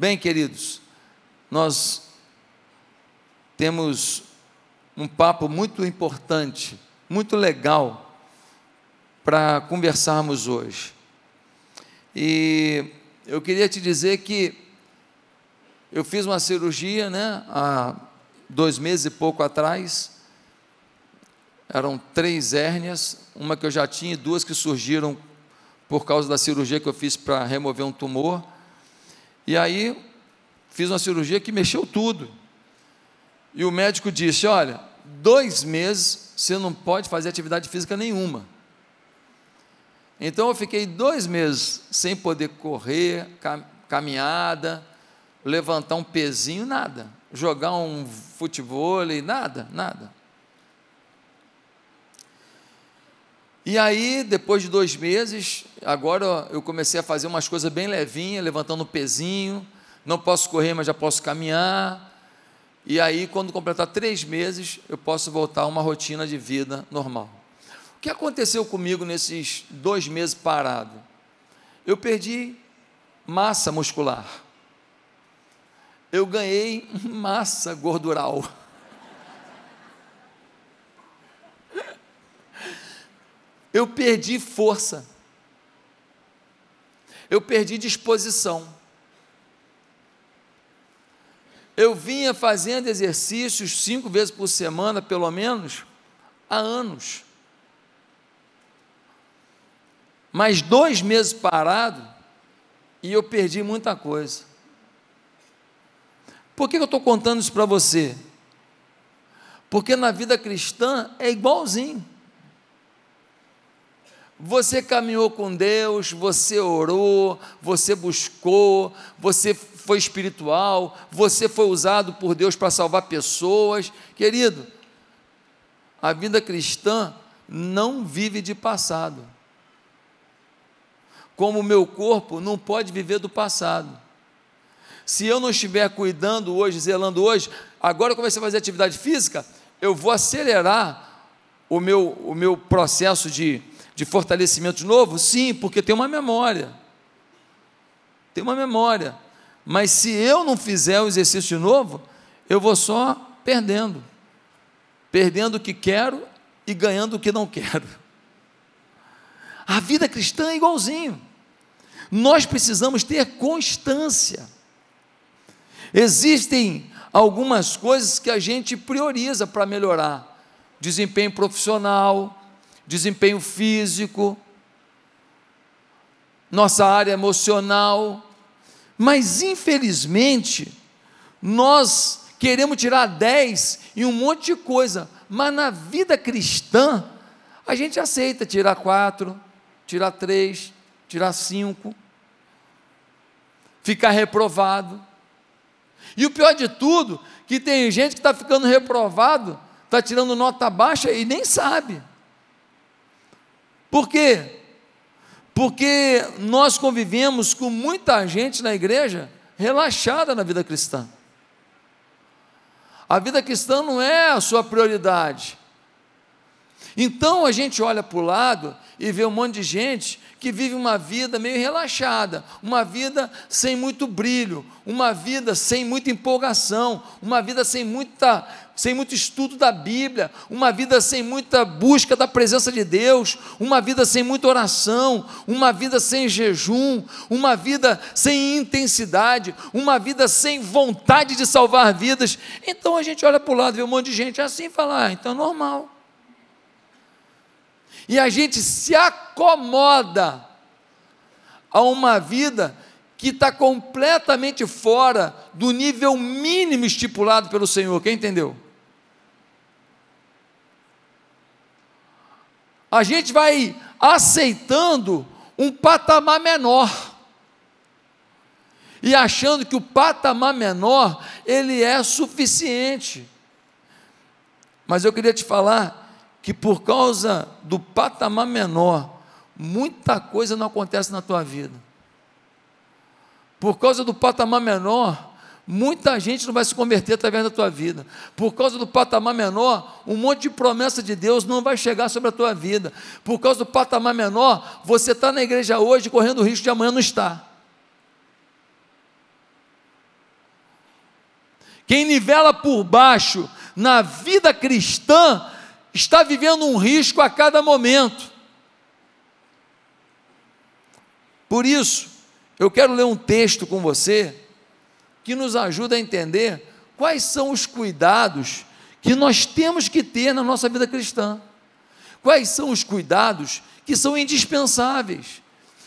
Bem, queridos, nós temos um papo muito importante, muito legal para conversarmos hoje. E eu queria te dizer que eu fiz uma cirurgia, né, há dois meses e pouco atrás. Eram três hérnias, uma que eu já tinha e duas que surgiram por causa da cirurgia que eu fiz para remover um tumor. E aí fiz uma cirurgia que mexeu tudo. E o médico disse: Olha, dois meses você não pode fazer atividade física nenhuma. Então eu fiquei dois meses sem poder correr, caminhada, levantar um pezinho, nada. Jogar um futebol, nada, nada. E aí, depois de dois meses, agora eu comecei a fazer umas coisas bem levinhas, levantando um pezinho. Não posso correr, mas já posso caminhar. E aí, quando completar três meses, eu posso voltar a uma rotina de vida normal. O que aconteceu comigo nesses dois meses parado? Eu perdi massa muscular. Eu ganhei massa gordural. Eu perdi força. Eu perdi disposição. Eu vinha fazendo exercícios cinco vezes por semana, pelo menos, há anos. Mas dois meses parado e eu perdi muita coisa. Por que eu estou contando isso para você? Porque na vida cristã é igualzinho. Você caminhou com Deus, você orou, você buscou, você foi espiritual, você foi usado por Deus para salvar pessoas. Querido, a vida cristã não vive de passado. Como o meu corpo não pode viver do passado. Se eu não estiver cuidando hoje, zelando hoje, agora eu comecei a fazer atividade física, eu vou acelerar o meu, o meu processo de de fortalecimento novo? Sim, porque tem uma memória. Tem uma memória. Mas se eu não fizer o exercício de novo, eu vou só perdendo. Perdendo o que quero e ganhando o que não quero. A vida cristã é igualzinho. Nós precisamos ter constância. Existem algumas coisas que a gente prioriza para melhorar: desempenho profissional, desempenho físico, nossa área emocional, mas infelizmente, nós queremos tirar 10 em um monte de coisa, mas na vida cristã, a gente aceita tirar 4, tirar 3, tirar 5, ficar reprovado. E o pior de tudo, que tem gente que está ficando reprovado, está tirando nota baixa e nem sabe. Por quê? Porque nós convivemos com muita gente na igreja relaxada na vida cristã. A vida cristã não é a sua prioridade. Então a gente olha para o lado e vê um monte de gente que vive uma vida meio relaxada, uma vida sem muito brilho, uma vida sem muita empolgação, uma vida sem muita sem muito estudo da Bíblia, uma vida sem muita busca da presença de Deus, uma vida sem muita oração, uma vida sem jejum, uma vida sem intensidade, uma vida sem vontade de salvar vidas. Então a gente olha para o lado e vê um monte de gente assim e fala: ah, então é normal. E a gente se acomoda a uma vida que está completamente fora do nível mínimo estipulado pelo Senhor. Quem entendeu? A gente vai aceitando um patamar menor e achando que o patamar menor ele é suficiente. Mas eu queria te falar que por causa do patamar menor, muita coisa não acontece na tua vida. Por causa do patamar menor, muita gente não vai se converter através da tua vida. Por causa do patamar menor, um monte de promessa de Deus não vai chegar sobre a tua vida. Por causa do patamar menor, você está na igreja hoje correndo o risco de amanhã não estar. Quem nivela por baixo na vida cristã está vivendo um risco a cada momento. Por isso, eu quero ler um texto com você que nos ajuda a entender quais são os cuidados que nós temos que ter na nossa vida cristã. Quais são os cuidados que são indispensáveis,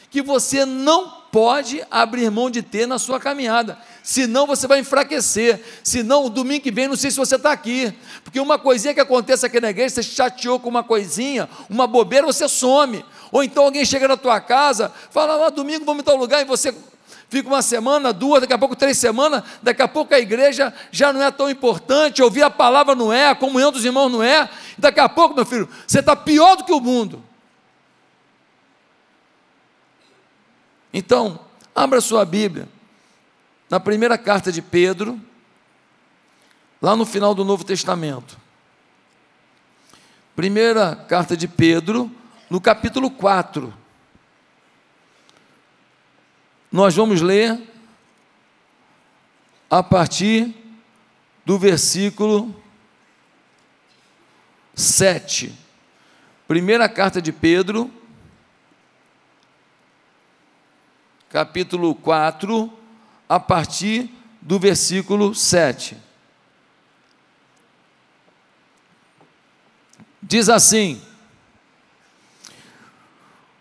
que você não pode abrir mão de ter na sua caminhada, senão você vai enfraquecer. Senão, o domingo que vem, não sei se você está aqui, porque uma coisinha que acontece aqui na igreja, você chateou com uma coisinha, uma bobeira, você some. Ou então alguém chega na tua casa, fala, ah, domingo vamos em tal lugar, e você fica uma semana, duas, daqui a pouco três semanas, daqui a pouco a igreja já não é tão importante, ouvir a palavra não é, a comunhão dos irmãos não é, daqui a pouco, meu filho, você está pior do que o mundo. Então, abra sua Bíblia, na primeira carta de Pedro, lá no final do Novo Testamento. Primeira carta de Pedro, no capítulo 4. Nós vamos ler a partir do versículo 7. Primeira carta de Pedro, capítulo 4, a partir do versículo 7. Diz assim: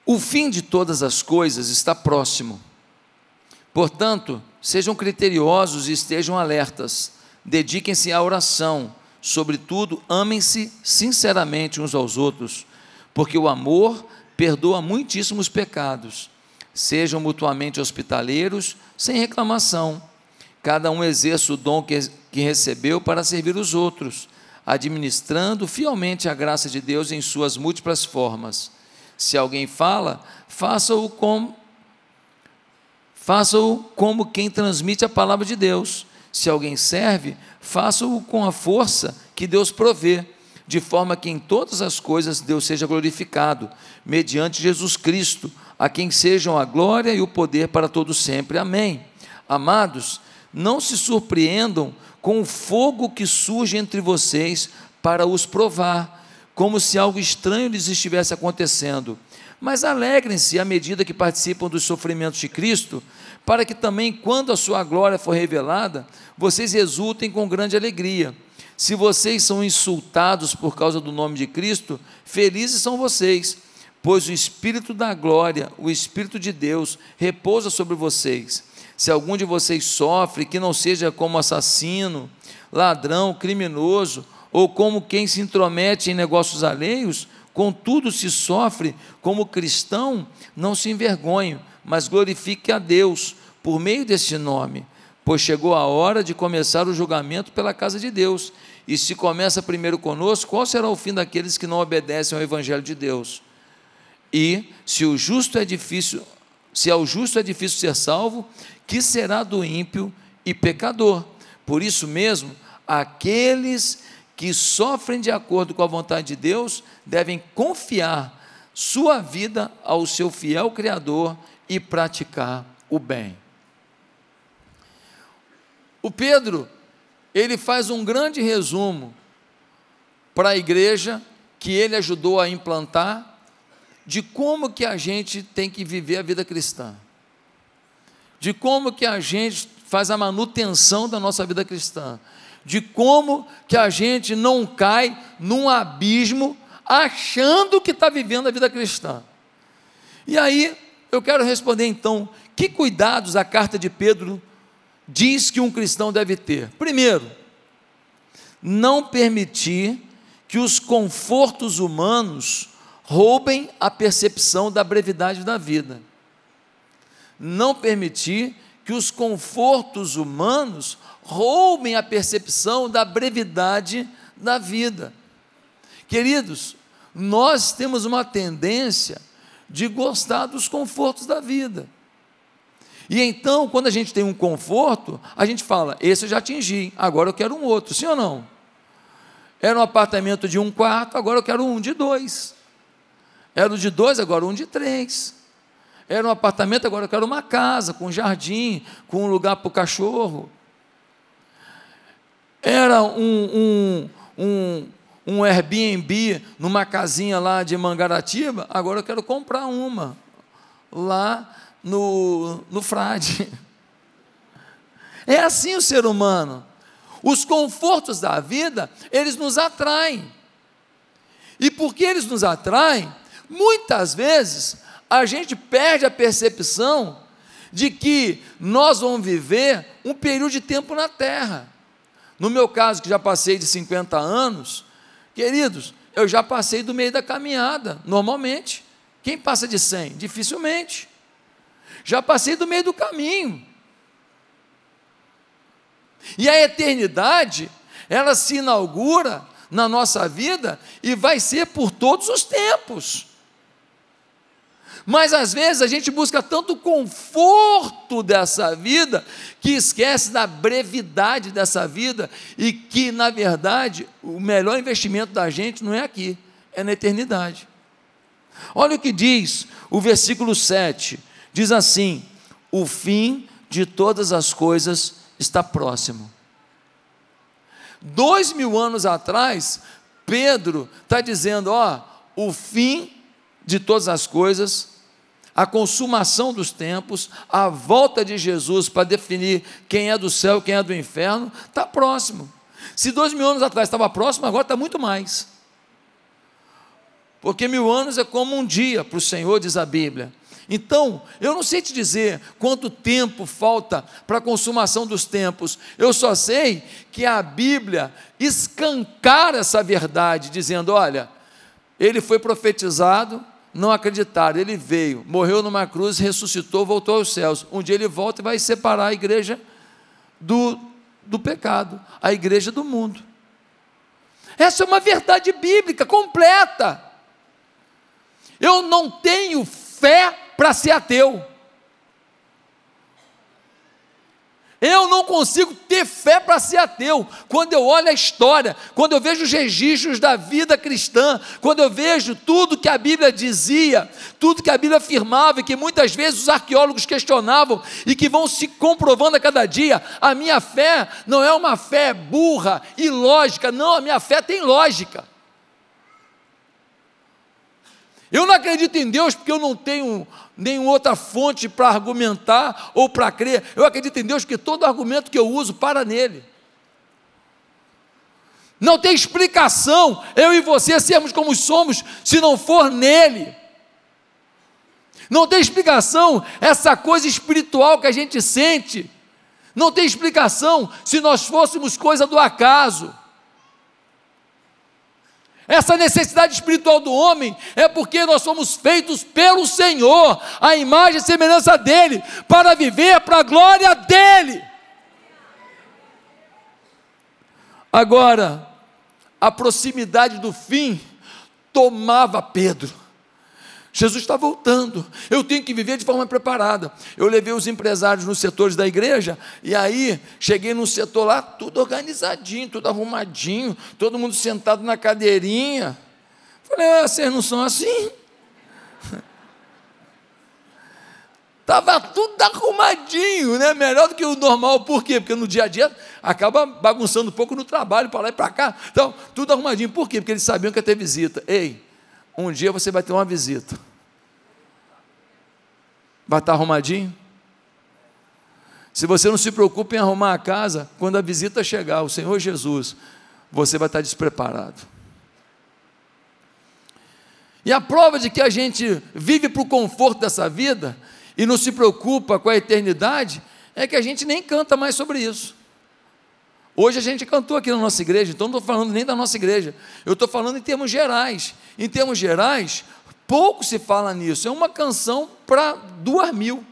O fim de todas as coisas está próximo. Portanto, sejam criteriosos e estejam alertas. Dediquem-se à oração. Sobretudo, amem-se sinceramente uns aos outros, porque o amor perdoa muitíssimos pecados. Sejam mutuamente hospitaleiros, sem reclamação. Cada um exerça o dom que, recebeu para servir os outros, administrando fielmente a graça de Deus em suas múltiplas formas. Se alguém fala, faça-o com faça-o como quem transmite a palavra de Deus. Se alguém serve, faça-o com a força que Deus provê, de forma que em todas as coisas Deus seja glorificado, mediante Jesus Cristo, a quem sejam a glória e o poder para todos sempre. Amém. Amados, não se surpreendam com o fogo que surge entre vocês para os provar, como se algo estranho lhes estivesse acontecendo mas alegrem-se à medida que participam dos sofrimentos de Cristo, para que também, quando a sua glória for revelada, vocês exultem com grande alegria. Se vocês são insultados por causa do nome de Cristo, felizes são vocês, pois o Espírito da glória, o Espírito de Deus, repousa sobre vocês. Se algum de vocês sofre, que não seja como assassino, ladrão, criminoso, ou como quem se intromete em negócios alheios, Contudo, se sofre como cristão, não se envergonhe, mas glorifique a Deus por meio deste nome, pois chegou a hora de começar o julgamento pela casa de Deus. E se começa primeiro conosco, qual será o fim daqueles que não obedecem ao evangelho de Deus? E se o justo é difícil, se ao justo é difícil ser salvo, que será do ímpio e pecador? Por isso mesmo, aqueles que sofrem de acordo com a vontade de Deus devem confiar sua vida ao seu fiel Criador e praticar o bem. O Pedro, ele faz um grande resumo para a igreja que ele ajudou a implantar de como que a gente tem que viver a vida cristã. De como que a gente faz a manutenção da nossa vida cristã de como que a gente não cai num abismo achando que está vivendo a vida cristã. E aí eu quero responder então: que cuidados a carta de Pedro diz que um cristão deve ter? Primeiro, não permitir que os confortos humanos roubem a percepção da brevidade da vida. Não permitir que os confortos humanos roubem a percepção da brevidade da vida. Queridos, nós temos uma tendência de gostar dos confortos da vida. E então, quando a gente tem um conforto, a gente fala: esse eu já atingi, agora eu quero um outro, sim ou não? Era um apartamento de um quarto, agora eu quero um de dois. Era um de dois, agora um de três. Era um apartamento, agora eu quero uma casa, com jardim, com um lugar para o cachorro. Era um, um, um, um Airbnb numa casinha lá de Mangaratiba, agora eu quero comprar uma lá no, no Frade. É assim o ser humano. Os confortos da vida, eles nos atraem. E porque eles nos atraem, muitas vezes a gente perde a percepção de que nós vamos viver um período de tempo na terra. No meu caso, que já passei de 50 anos, queridos, eu já passei do meio da caminhada, normalmente. Quem passa de 100? Dificilmente. Já passei do meio do caminho. E a eternidade, ela se inaugura na nossa vida e vai ser por todos os tempos. Mas às vezes a gente busca tanto conforto dessa vida que esquece da brevidade dessa vida e que, na verdade, o melhor investimento da gente não é aqui, é na eternidade. Olha o que diz o versículo 7: diz assim: o fim de todas as coisas está próximo. Dois mil anos atrás, Pedro está dizendo: ó, o fim de todas as coisas, a consumação dos tempos, a volta de Jesus para definir quem é do céu e quem é do inferno, está próximo. Se dois mil anos atrás estava próximo, agora está muito mais. Porque mil anos é como um dia para o Senhor, diz a Bíblia. Então, eu não sei te dizer quanto tempo falta para a consumação dos tempos, eu só sei que a Bíblia escancara essa verdade, dizendo: olha, ele foi profetizado, não acreditaram, ele veio, morreu numa cruz, ressuscitou, voltou aos céus. Um dia ele volta e vai separar a igreja do, do pecado, a igreja do mundo. Essa é uma verdade bíblica completa. Eu não tenho fé para ser ateu. Eu não consigo ter fé para ser ateu. Quando eu olho a história, quando eu vejo os registros da vida cristã, quando eu vejo tudo que a Bíblia dizia, tudo que a Bíblia afirmava e que muitas vezes os arqueólogos questionavam e que vão se comprovando a cada dia, a minha fé não é uma fé burra e lógica, não, a minha fé tem lógica. Eu não acredito em Deus porque eu não tenho nenhuma outra fonte para argumentar ou para crer. Eu acredito em Deus porque todo argumento que eu uso para nele. Não tem explicação eu e você sermos como somos se não for nele. Não tem explicação essa coisa espiritual que a gente sente. Não tem explicação se nós fôssemos coisa do acaso. Essa necessidade espiritual do homem é porque nós somos feitos pelo Senhor, a imagem e semelhança dele, para viver para a glória dele. Agora, a proximidade do fim tomava Pedro. Jesus está voltando. Eu tenho que viver de forma preparada. Eu levei os empresários nos setores da igreja, e aí cheguei num setor lá, tudo organizadinho, tudo arrumadinho, todo mundo sentado na cadeirinha. Falei, ah, vocês não são assim? Estava tudo arrumadinho, né? Melhor do que o normal, por quê? Porque no dia a dia acaba bagunçando um pouco no trabalho, para lá e para cá. Então, tudo arrumadinho. Por quê? Porque eles sabiam que ia ter visita. Ei, um dia você vai ter uma visita. Vai estar arrumadinho? Se você não se preocupa em arrumar a casa, quando a visita chegar, o Senhor Jesus, você vai estar despreparado. E a prova de que a gente vive para o conforto dessa vida e não se preocupa com a eternidade é que a gente nem canta mais sobre isso. Hoje a gente cantou aqui na nossa igreja, então não estou falando nem da nossa igreja, eu estou falando em termos gerais. Em termos gerais, pouco se fala nisso, é uma canção para duas mil,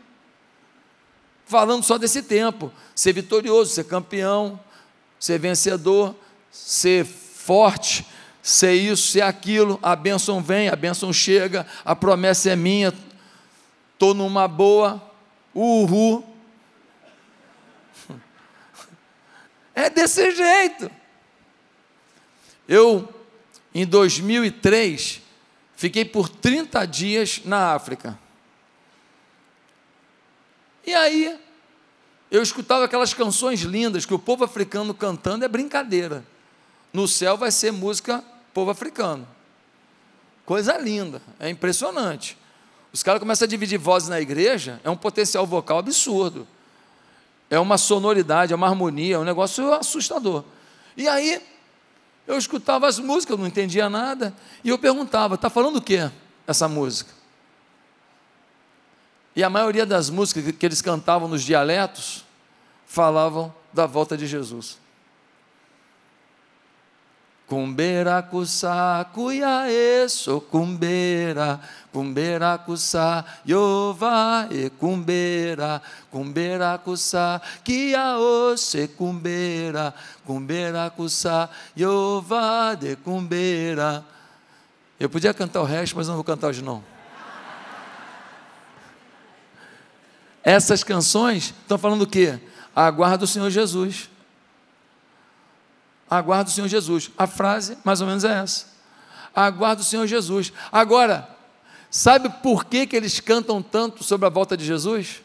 falando só desse tempo: ser vitorioso, ser campeão, ser vencedor, ser forte, ser isso, ser aquilo, a bênção vem, a bênção chega, a promessa é minha, estou numa boa, uhul, É desse jeito. Eu, em 2003, fiquei por 30 dias na África. E aí, eu escutava aquelas canções lindas que o povo africano cantando é brincadeira. No céu vai ser música povo africano. Coisa linda, é impressionante. Os caras começam a dividir vozes na igreja, é um potencial vocal absurdo. É uma sonoridade, é uma harmonia, é um negócio assustador. E aí, eu escutava as músicas, não entendia nada, e eu perguntava: está falando o que essa música? E a maioria das músicas que eles cantavam nos dialetos falavam da volta de Jesus. Cumbera kusa kuya eso cumbera cumbera kusa yova e cumbera cumbera kusa kia ose cumbera cumbera kusa yova de cumbera Eu podia cantar o resto, mas não vou cantar hoje não. Essas canções estão falando o quê? Aguarda o Senhor Jesus aguardo o Senhor Jesus. A frase, mais ou menos, é essa. Aguardo o Senhor Jesus. Agora, sabe por que, que eles cantam tanto sobre a volta de Jesus?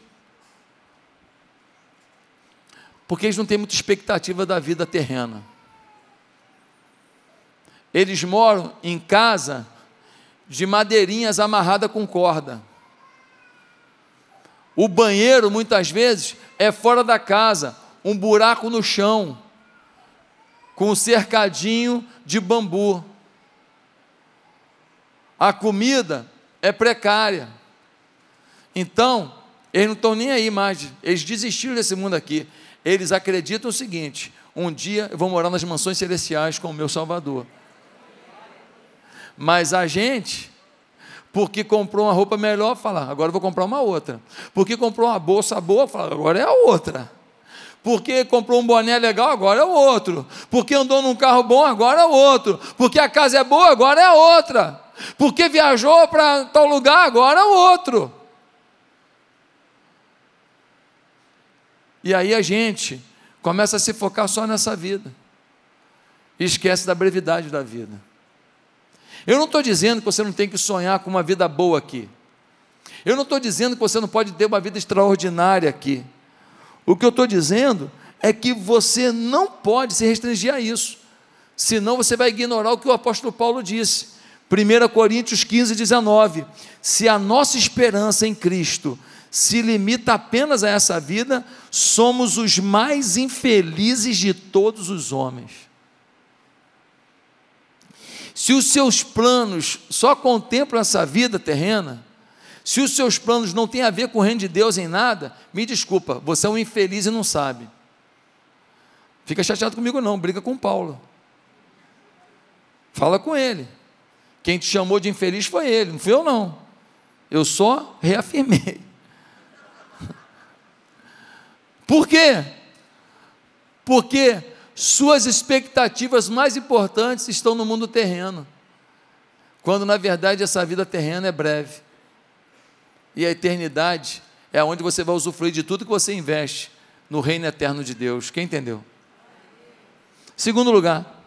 Porque eles não têm muita expectativa da vida terrena. Eles moram em casa de madeirinhas amarrada com corda. O banheiro, muitas vezes, é fora da casa, um buraco no chão com um cercadinho de bambu. A comida é precária. Então, eles não estão nem aí mais, eles desistiram desse mundo aqui. Eles acreditam o seguinte: um dia eu vou morar nas mansões celestiais com o meu Salvador. Mas a gente, porque comprou uma roupa melhor, fala, agora vou comprar uma outra. Porque comprou uma bolsa boa, fala, agora é a outra. Porque comprou um boné legal, agora é outro. Porque andou num carro bom, agora é outro. Porque a casa é boa, agora é outra. Porque viajou para tal lugar, agora é outro. E aí a gente começa a se focar só nessa vida. E esquece da brevidade da vida. Eu não estou dizendo que você não tem que sonhar com uma vida boa aqui. Eu não estou dizendo que você não pode ter uma vida extraordinária aqui. O que eu estou dizendo é que você não pode se restringir a isso, senão você vai ignorar o que o apóstolo Paulo disse. 1 Coríntios 15, 19: Se a nossa esperança em Cristo se limita apenas a essa vida, somos os mais infelizes de todos os homens. Se os seus planos só contemplam essa vida terrena, se os seus planos não têm a ver com o reino de Deus em nada, me desculpa, você é um infeliz e não sabe. Fica chateado comigo não, briga com Paulo. Fala com ele. Quem te chamou de infeliz foi ele, não fui eu não. Eu só reafirmei. Por quê? Porque suas expectativas mais importantes estão no mundo terreno, quando na verdade essa vida terrena é breve e a eternidade é onde você vai usufruir de tudo que você investe no reino eterno de Deus. Quem entendeu? Segundo lugar,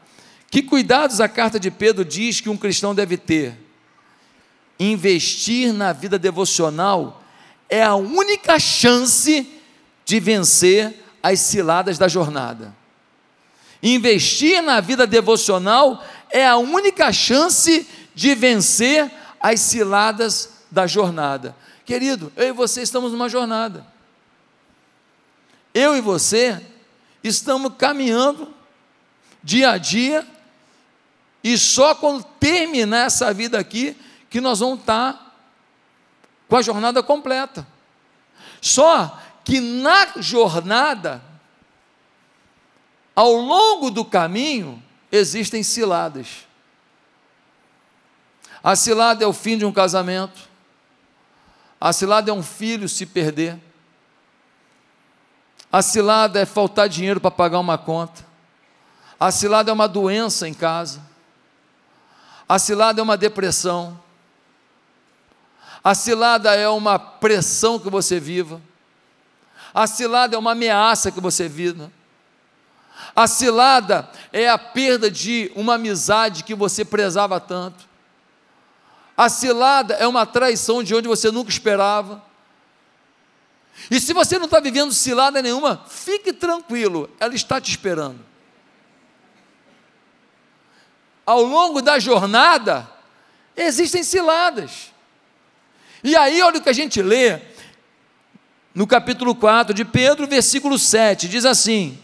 que cuidados a carta de Pedro diz que um cristão deve ter? Investir na vida devocional é a única chance de vencer as ciladas da jornada. Investir na vida devocional é a única chance de vencer as ciladas da jornada. Querido, eu e você estamos numa jornada. Eu e você estamos caminhando dia a dia, e só quando terminar essa vida aqui, que nós vamos estar com a jornada completa. Só que na jornada, ao longo do caminho, existem ciladas. A cilada é o fim de um casamento, a cilada é um filho se perder. A cilada é faltar dinheiro para pagar uma conta. A cilada é uma doença em casa. A cilada é uma depressão. A cilada é uma pressão que você viva. A cilada é uma ameaça que você viva. A cilada é a perda de uma amizade que você prezava tanto. A cilada é uma traição de onde você nunca esperava. E se você não está vivendo cilada nenhuma, fique tranquilo, ela está te esperando. Ao longo da jornada, existem ciladas. E aí, olha o que a gente lê no capítulo 4 de Pedro, versículo 7, diz assim: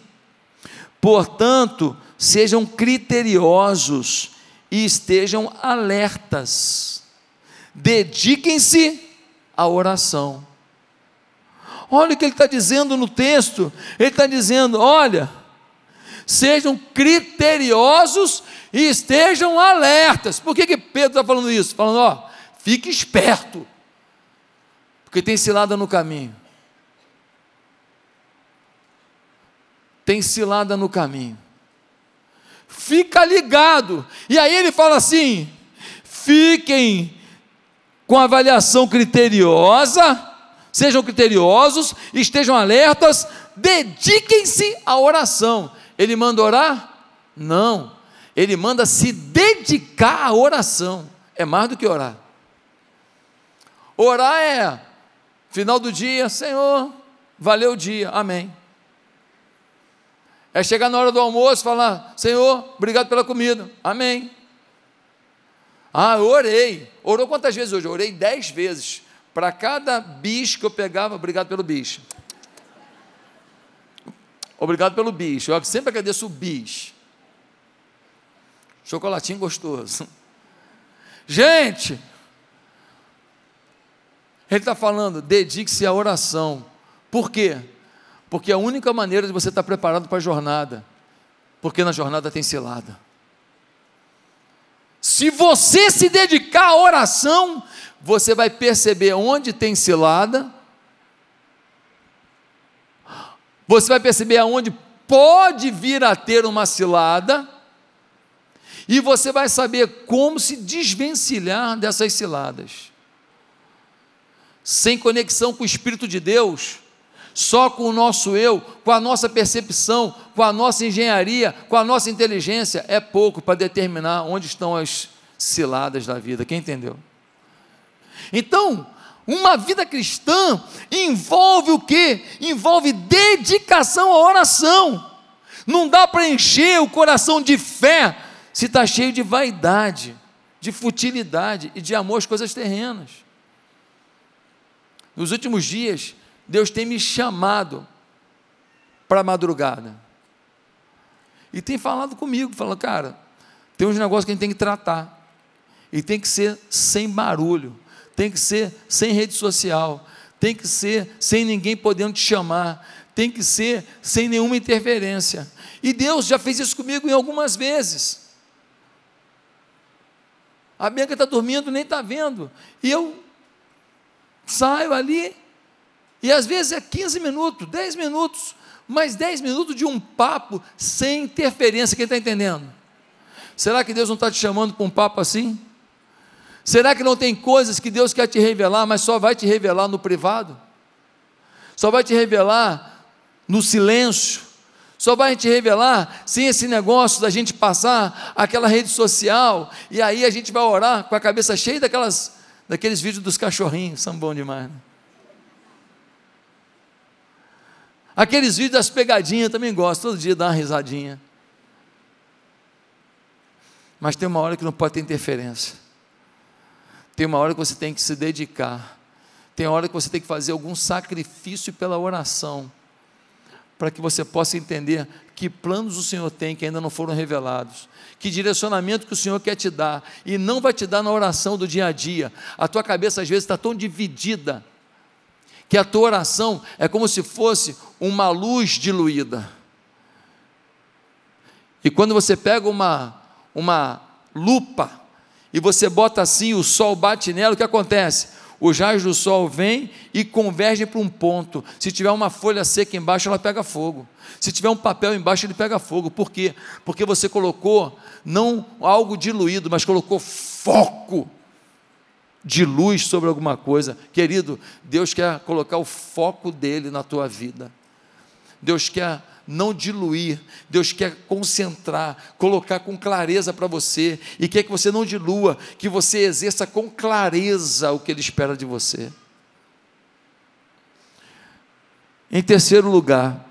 Portanto, sejam criteriosos e estejam alertas, dediquem-se à oração. Olha o que ele está dizendo no texto, ele está dizendo: olha, sejam criteriosos e estejam alertas. Por que, que Pedro está falando isso? Falando, ó, fique esperto, porque tem cilada no caminho. Tem cilada no caminho. Fica ligado. E aí ele fala assim: fiquem com avaliação criteriosa, sejam criteriosos, estejam alertas, dediquem-se à oração. Ele manda orar? Não. Ele manda se dedicar à oração. É mais do que orar. Orar é final do dia, Senhor, valeu o dia, amém. É chegar na hora do almoço e falar: Senhor, obrigado pela comida. Amém. Ah, eu orei. Orou quantas vezes hoje? Eu orei dez vezes. Para cada bicho que eu pegava, obrigado pelo bicho. Obrigado pelo bicho. Eu sempre agradeço o bicho. Chocolatinho gostoso. Gente, ele está falando, dedique-se à oração. Por quê? Porque é a única maneira de você estar preparado para a jornada, porque na jornada tem cilada. Se você se dedicar à oração, você vai perceber onde tem cilada, você vai perceber aonde pode vir a ter uma cilada, e você vai saber como se desvencilhar dessas ciladas. Sem conexão com o Espírito de Deus, só com o nosso eu, com a nossa percepção, com a nossa engenharia, com a nossa inteligência, é pouco para determinar onde estão as ciladas da vida. Quem entendeu? Então, uma vida cristã envolve o que? Envolve dedicação à oração. Não dá para encher o coração de fé se está cheio de vaidade, de futilidade e de amor às coisas terrenas. Nos últimos dias, Deus tem me chamado para a madrugada. E tem falado comigo, falando, cara, tem uns negócios que a gente tem que tratar. E tem que ser sem barulho, tem que ser sem rede social, tem que ser sem ninguém podendo te chamar, tem que ser sem nenhuma interferência. E Deus já fez isso comigo em algumas vezes. A Bianca está dormindo, nem está vendo. E eu saio ali e às vezes é 15 minutos, 10 minutos, mas 10 minutos de um papo sem interferência, quem está entendendo? Será que Deus não está te chamando para um papo assim? Será que não tem coisas que Deus quer te revelar, mas só vai te revelar no privado? Só vai te revelar no silêncio? Só vai te revelar sem esse negócio da gente passar aquela rede social e aí a gente vai orar com a cabeça cheia daquelas, daqueles vídeos dos cachorrinhos, são bons demais. Né? Aqueles vídeos das pegadinhas também gosto, todo dia dá uma risadinha. Mas tem uma hora que não pode ter interferência. Tem uma hora que você tem que se dedicar. Tem hora que você tem que fazer algum sacrifício pela oração. Para que você possa entender que planos o Senhor tem que ainda não foram revelados. Que direcionamento que o Senhor quer te dar. E não vai te dar na oração do dia a dia. A tua cabeça às vezes está tão dividida que a tua oração é como se fosse uma luz diluída. E quando você pega uma, uma lupa e você bota assim, o sol bate nela, o que acontece? Os raios do sol vêm e convergem para um ponto. Se tiver uma folha seca embaixo, ela pega fogo. Se tiver um papel embaixo, ele pega fogo. Por quê? Porque você colocou não algo diluído, mas colocou foco de luz sobre alguma coisa. Querido, Deus quer colocar o foco dele na tua vida. Deus quer não diluir, Deus quer concentrar, colocar com clareza para você, e quer que você não dilua, que você exerça com clareza o que Ele espera de você. Em terceiro lugar,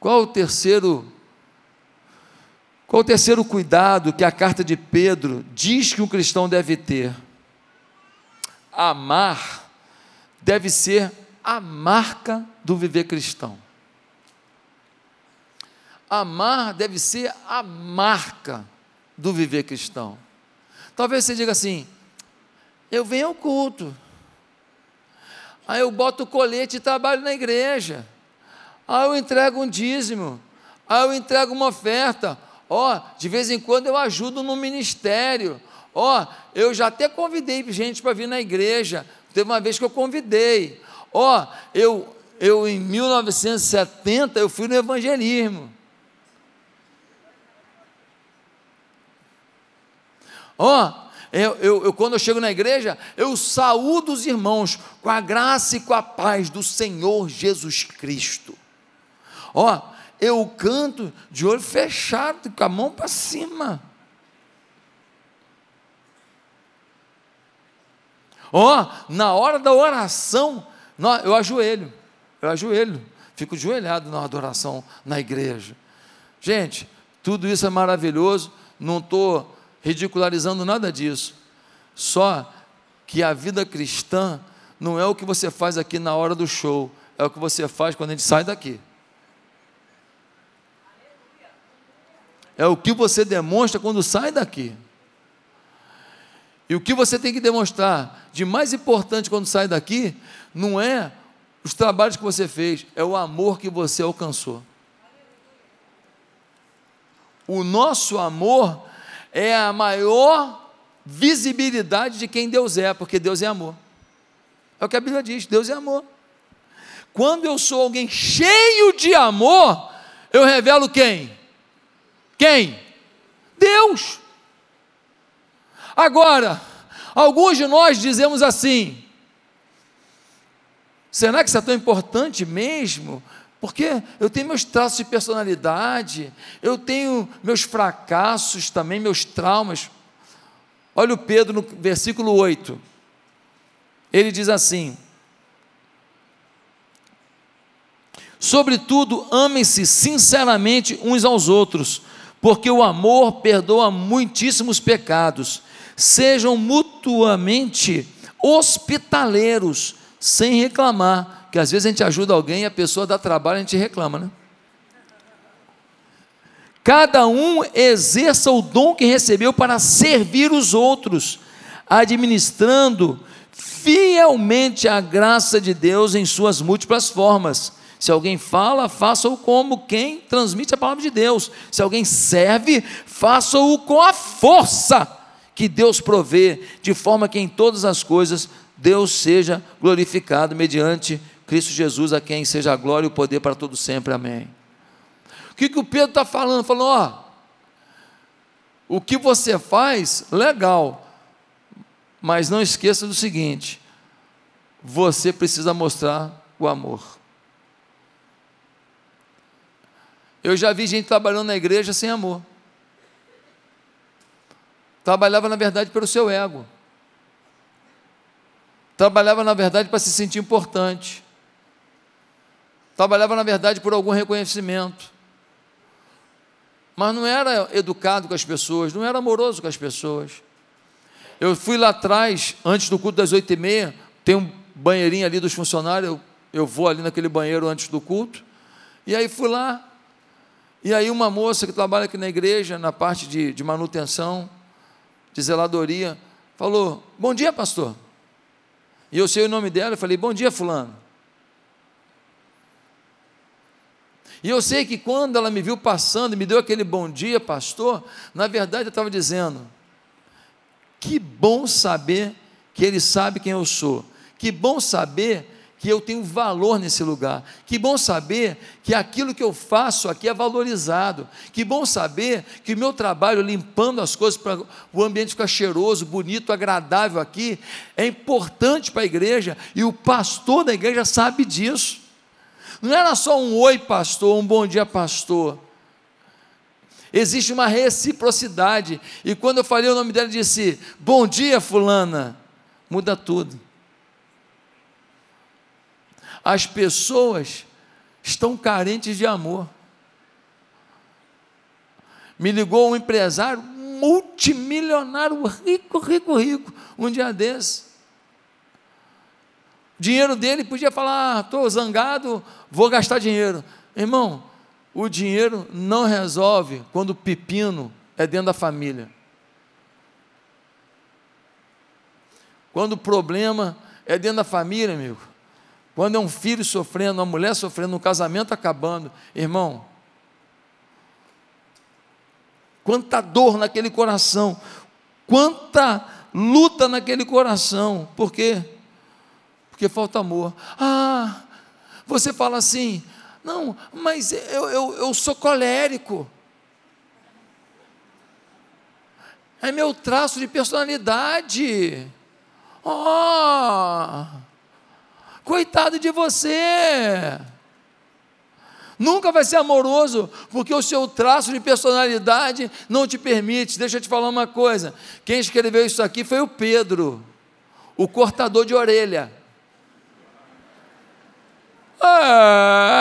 qual o terceiro qual o terceiro cuidado que a carta de Pedro diz que um cristão deve ter? Amar deve ser a marca do viver cristão. Amar deve ser a marca do viver cristão. Talvez você diga assim: eu venho ao culto, aí eu boto o colete e trabalho na igreja, aí eu entrego um dízimo, aí eu entrego uma oferta, ó, oh, de vez em quando eu ajudo no ministério, ó, oh, eu já até convidei gente para vir na igreja, teve uma vez que eu convidei, ó, oh, eu, eu em 1970 eu fui no evangelismo, ó, eu, eu, eu, quando eu chego na igreja, eu saúdo os irmãos com a graça e com a paz do Senhor Jesus Cristo. Ó, eu canto de olho fechado, com a mão para cima. Ó, oh, na hora da oração, eu ajoelho, eu ajoelho, fico ajoelhado na adoração na igreja. Gente, tudo isso é maravilhoso, não estou ridicularizando nada disso, só que a vida cristã não é o que você faz aqui na hora do show, é o que você faz quando a gente sai daqui. é o que você demonstra quando sai daqui. E o que você tem que demonstrar de mais importante quando sai daqui, não é os trabalhos que você fez, é o amor que você alcançou. O nosso amor é a maior visibilidade de quem Deus é, porque Deus é amor. É o que a Bíblia diz: Deus é amor. Quando eu sou alguém cheio de amor, eu revelo quem? Quem? Deus. Agora, alguns de nós dizemos assim: será que isso é tão importante mesmo? Porque eu tenho meus traços de personalidade, eu tenho meus fracassos também, meus traumas. Olha o Pedro no versículo 8. Ele diz assim: Sobretudo, amem-se sinceramente uns aos outros, porque o amor perdoa muitíssimos pecados. Sejam mutuamente hospitaleiros, sem reclamar, que às vezes a gente ajuda alguém e a pessoa dá trabalho e a gente reclama, né? Cada um exerça o dom que recebeu para servir os outros, administrando fielmente a graça de Deus em suas múltiplas formas se alguém fala, faça-o como quem transmite a palavra de Deus. Se alguém serve, faça-o com a força que Deus provê, de forma que em todas as coisas Deus seja glorificado mediante Cristo Jesus, a quem seja a glória e o poder para todo sempre. Amém. O que, que o Pedro está falando? Falando, ó, o que você faz, legal, mas não esqueça do seguinte: você precisa mostrar o amor. Eu já vi gente trabalhando na igreja sem amor. Trabalhava, na verdade, pelo seu ego. Trabalhava, na verdade, para se sentir importante. Trabalhava, na verdade, por algum reconhecimento. Mas não era educado com as pessoas, não era amoroso com as pessoas. Eu fui lá atrás, antes do culto das oito e meia, tem um banheirinho ali dos funcionários, eu, eu vou ali naquele banheiro antes do culto, e aí fui lá, e aí uma moça que trabalha aqui na igreja, na parte de, de manutenção, de zeladoria, falou, bom dia pastor. E eu sei o nome dela, eu falei, bom dia fulano. E eu sei que quando ela me viu passando e me deu aquele bom dia, pastor, na verdade eu estava dizendo, que bom saber que ele sabe quem eu sou, que bom saber que eu tenho valor nesse lugar. Que bom saber que aquilo que eu faço aqui é valorizado. Que bom saber que o meu trabalho limpando as coisas para o ambiente ficar cheiroso, bonito, agradável aqui é importante para a igreja e o pastor da igreja sabe disso. Não era só um oi, pastor, um bom dia, pastor. Existe uma reciprocidade. E quando eu falei o nome dela, disse: Bom dia, Fulana. Muda tudo. As pessoas estão carentes de amor. Me ligou um empresário multimilionário, rico, rico, rico, um dia desse. Dinheiro dele podia falar: estou ah, zangado, vou gastar dinheiro. Irmão, o dinheiro não resolve quando o pepino é dentro da família. Quando o problema é dentro da família, amigo. Quando é um filho sofrendo, uma mulher sofrendo, um casamento acabando, irmão. Quanta dor naquele coração, quanta luta naquele coração. Por quê? Porque falta amor. Ah, você fala assim, não, mas eu, eu, eu sou colérico. É meu traço de personalidade. Oh, coitado de você. Nunca vai ser amoroso, porque o seu traço de personalidade não te permite. Deixa eu te falar uma coisa: quem escreveu isso aqui foi o Pedro, o cortador de orelha. Ah,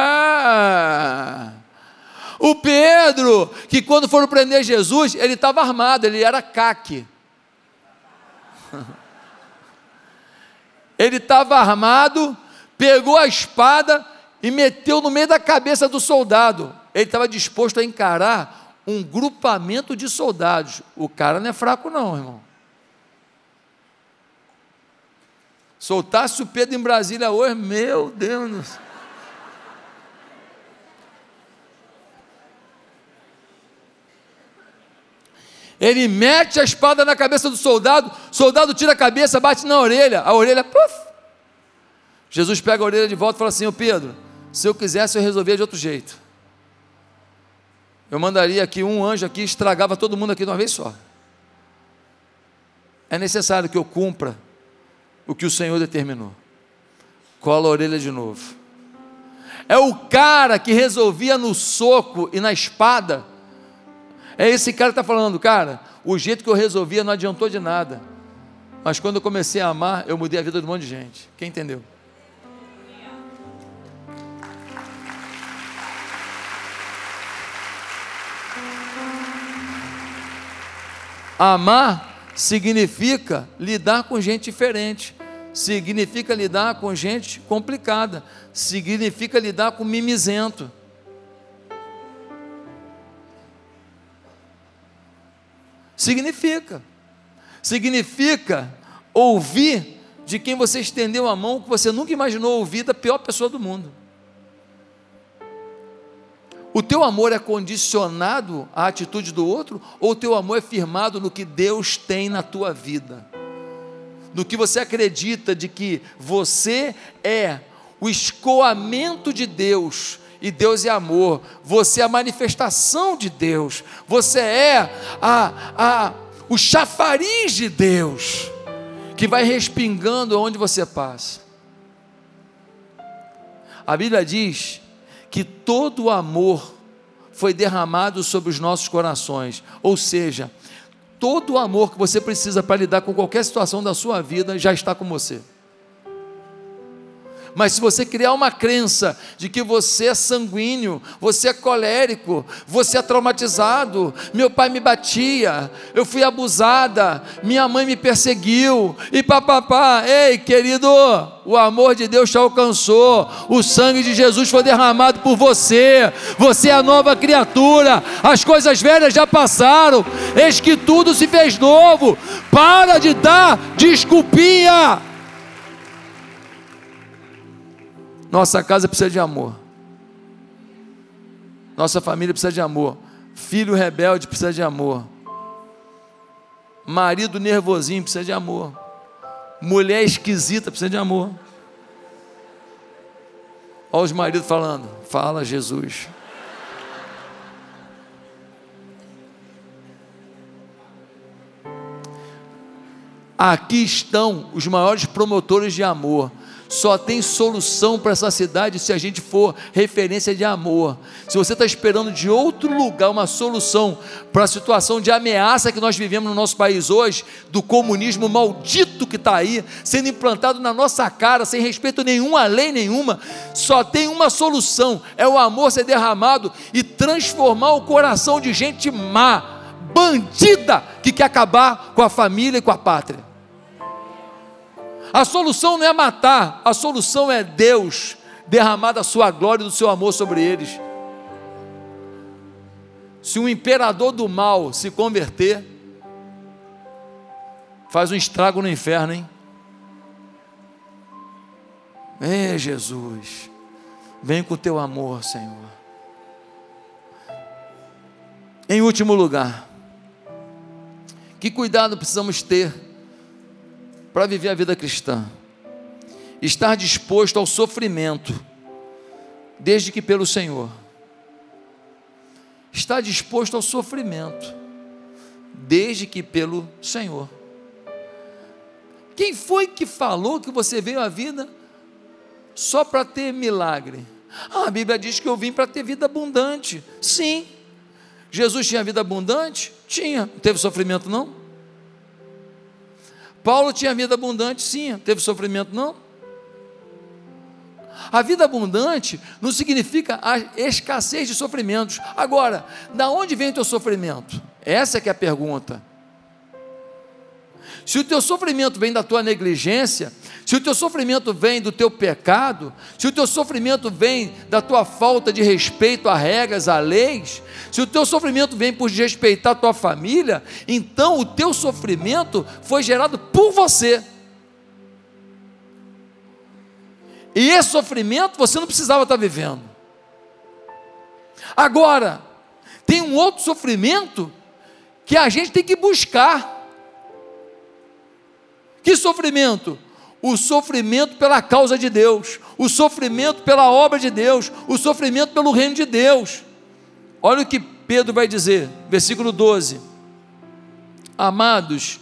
o Pedro, que quando foram prender Jesus, ele estava armado, ele era caque. Ele estava armado, pegou a espada e meteu no meio da cabeça do soldado. Ele estava disposto a encarar um grupamento de soldados. O cara não é fraco, não, irmão. Soltasse o Pedro em Brasília hoje, meu Deus. Ele mete a espada na cabeça do soldado, o soldado tira a cabeça, bate na orelha, a orelha, puf. Jesus pega a orelha de volta e fala assim: Ô Pedro, se eu quisesse, eu resolvia de outro jeito. Eu mandaria aqui um anjo aqui, estragava todo mundo aqui de uma vez só. É necessário que eu cumpra o que o Senhor determinou. Cola a orelha de novo. É o cara que resolvia no soco e na espada é esse cara que está falando, cara, o jeito que eu resolvia não adiantou de nada. Mas quando eu comecei a amar, eu mudei a vida de um monte de gente. Quem entendeu? Amar significa lidar com gente diferente, significa lidar com gente complicada, significa lidar com mimizento. Significa. Significa ouvir de quem você estendeu a mão que você nunca imaginou ouvir da pior pessoa do mundo. O teu amor é condicionado à atitude do outro ou o teu amor é firmado no que Deus tem na tua vida? No que você acredita de que você é o escoamento de Deus e Deus é amor, você é a manifestação de Deus, você é a, a, o chafariz de Deus, que vai respingando onde você passa. A Bíblia diz que todo o amor foi derramado sobre os nossos corações, ou seja, todo o amor que você precisa para lidar com qualquer situação da sua vida já está com você. Mas se você criar uma crença de que você é sanguíneo, você é colérico, você é traumatizado, meu pai me batia, eu fui abusada, minha mãe me perseguiu, e papapá, ei querido, o amor de Deus te alcançou, o sangue de Jesus foi derramado por você, você é a nova criatura, as coisas velhas já passaram, eis que tudo se fez novo, para de dar desculpinha. Nossa casa precisa de amor. Nossa família precisa de amor. Filho rebelde precisa de amor. Marido nervosinho precisa de amor. Mulher esquisita precisa de amor. Olha os maridos falando: Fala, Jesus. Aqui estão os maiores promotores de amor só tem solução para essa cidade se a gente for referência de amor. Se você está esperando de outro lugar uma solução para a situação de ameaça que nós vivemos no nosso país hoje, do comunismo maldito que está aí, sendo implantado na nossa cara, sem respeito nenhum à lei nenhuma, só tem uma solução: é o amor ser derramado e transformar o coração de gente má, bandida, que quer acabar com a família e com a pátria. A solução não é matar, a solução é Deus derramar da sua glória e do seu amor sobre eles. Se um imperador do mal se converter, faz um estrago no inferno, hein? É Jesus, vem com o teu amor, Senhor. Em último lugar, que cuidado precisamos ter para viver a vida cristã. Estar disposto ao sofrimento, desde que pelo Senhor. Estar disposto ao sofrimento, desde que pelo Senhor. Quem foi que falou que você veio à vida só para ter milagre? Ah, a Bíblia diz que eu vim para ter vida abundante. Sim. Jesus tinha vida abundante? Tinha. Não teve sofrimento, não? Paulo tinha vida abundante, sim, teve sofrimento, não? A vida abundante não significa a escassez de sofrimentos. Agora, da onde vem o teu sofrimento? Essa é que é a pergunta. Se o teu sofrimento vem da tua negligência, se o teu sofrimento vem do teu pecado, se o teu sofrimento vem da tua falta de respeito a regras, a leis, se o teu sofrimento vem por desrespeitar a tua família, então o teu sofrimento foi gerado por você. E esse sofrimento você não precisava estar vivendo. Agora, tem um outro sofrimento que a gente tem que buscar. Que sofrimento? O sofrimento pela causa de Deus, o sofrimento pela obra de Deus, o sofrimento pelo reino de Deus. Olha o que Pedro vai dizer, versículo 12: Amados,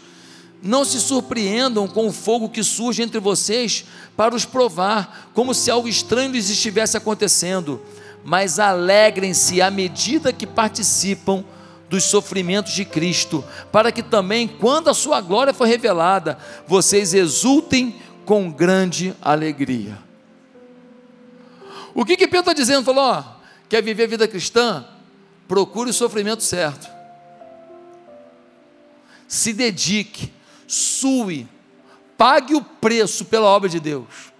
não se surpreendam com o fogo que surge entre vocês para os provar, como se algo estranho lhes estivesse acontecendo, mas alegrem-se à medida que participam dos sofrimentos de Cristo, para que também, quando a sua glória for revelada, vocês exultem com grande alegria. O que que Pedro está dizendo? Falou, ó, quer viver a vida cristã? Procure o sofrimento certo. Se dedique, sue, pague o preço pela obra de Deus.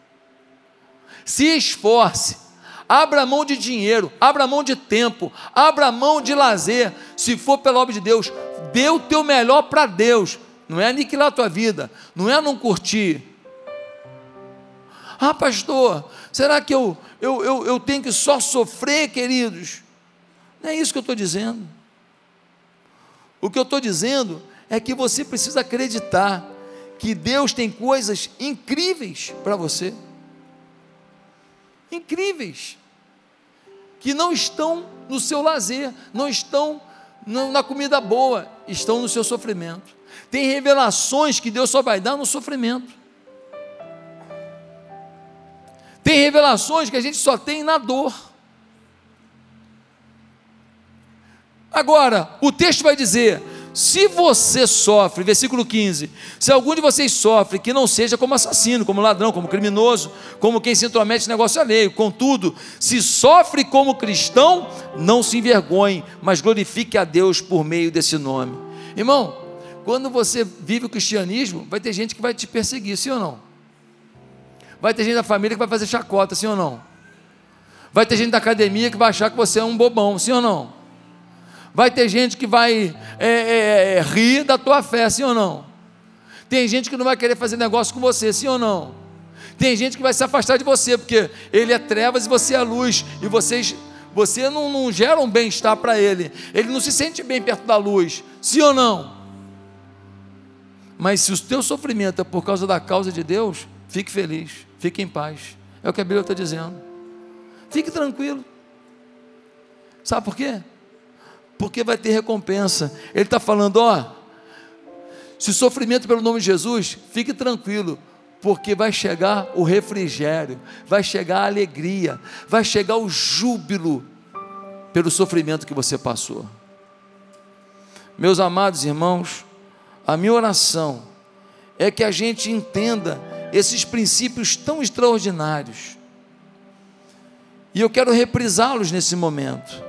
Se esforce, abra mão de dinheiro, abra mão de tempo, abra mão de lazer, se for pela obra de Deus, dê o teu melhor para Deus, não é aniquilar a tua vida, não é não curtir. Ah, pastor, será que eu, eu, eu, eu tenho que só sofrer, queridos? Não é isso que eu estou dizendo. O que eu estou dizendo é que você precisa acreditar que Deus tem coisas incríveis para você incríveis, que não estão no seu lazer, não estão na comida boa, estão no seu sofrimento. Tem revelações que Deus só vai dar no sofrimento. Tem revelações que a gente só tem na dor. Agora, o texto vai dizer: se você sofre, versículo 15: se algum de vocês sofre, que não seja como assassino, como ladrão, como criminoso, como quem se intromete em negócio alheio. Contudo, se sofre como cristão, não se envergonhe, mas glorifique a Deus por meio desse nome. Irmão, quando você vive o cristianismo, vai ter gente que vai te perseguir, sim ou não? Vai ter gente da família que vai fazer chacota, sim ou não? Vai ter gente da academia que vai achar que você é um bobão, sim ou não? Vai ter gente que vai é, é, é, rir da tua fé, sim ou não? Tem gente que não vai querer fazer negócio com você, sim ou não? Tem gente que vai se afastar de você, porque ele é trevas e você é luz, e vocês, você não, não gera um bem-estar para ele, ele não se sente bem perto da luz, sim ou não? Mas se o teu sofrimento é por causa da causa de Deus, fique feliz, fique em paz. É o que a Bíblia está dizendo. Fique tranquilo. Sabe por quê? Porque vai ter recompensa. Ele está falando: ó, se sofrimento pelo nome de Jesus, fique tranquilo, porque vai chegar o refrigério, vai chegar a alegria, vai chegar o júbilo pelo sofrimento que você passou. Meus amados irmãos, a minha oração é que a gente entenda esses princípios tão extraordinários. E eu quero reprisá-los nesse momento.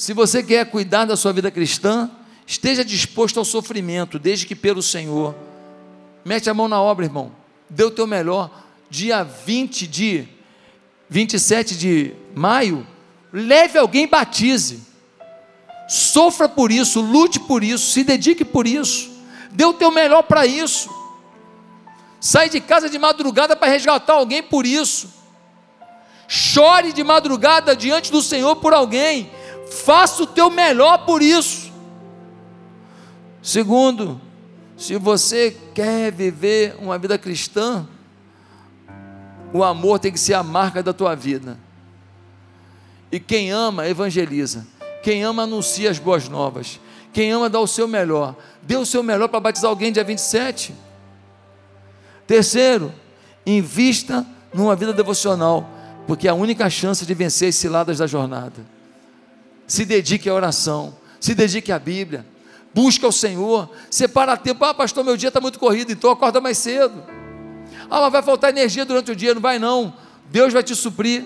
Se você quer cuidar da sua vida cristã, esteja disposto ao sofrimento, desde que pelo Senhor. Mete a mão na obra, irmão. Dê o teu melhor. Dia 20 de 27 de maio, leve alguém e batize. Sofra por isso, lute por isso, se dedique por isso. Dê o teu melhor para isso. Sai de casa de madrugada para resgatar alguém por isso. Chore de madrugada diante do Senhor por alguém. Faça o teu melhor por isso. Segundo, se você quer viver uma vida cristã, o amor tem que ser a marca da tua vida. E quem ama, evangeliza. Quem ama, anuncia as boas novas. Quem ama, dá o seu melhor. Dê o seu melhor para batizar alguém dia 27. Terceiro, invista numa vida devocional, porque é a única chance de vencer as ciladas da jornada. Se dedique à oração, se dedique à Bíblia, busca o Senhor, separa tempo. Ah, pastor, meu dia está muito corrido, então acorda mais cedo. Ah, mas vai faltar energia durante o dia. Não vai, não. Deus vai te suprir.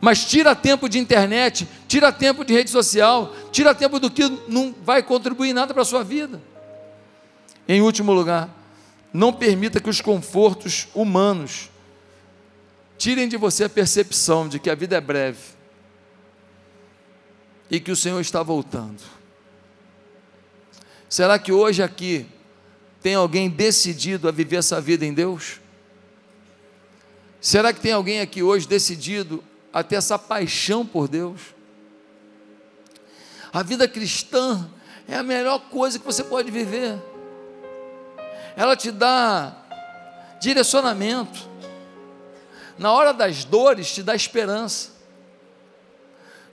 Mas tira tempo de internet, tira tempo de rede social, tira tempo do que não vai contribuir nada para a sua vida. Em último lugar, não permita que os confortos humanos tirem de você a percepção de que a vida é breve e que o Senhor está voltando. Será que hoje aqui tem alguém decidido a viver essa vida em Deus? Será que tem alguém aqui hoje decidido a ter essa paixão por Deus? A vida cristã é a melhor coisa que você pode viver. Ela te dá direcionamento. Na hora das dores, te dá esperança.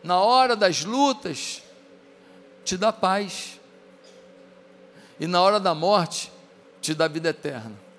Na hora das lutas, te dá paz. E na hora da morte, te dá vida eterna.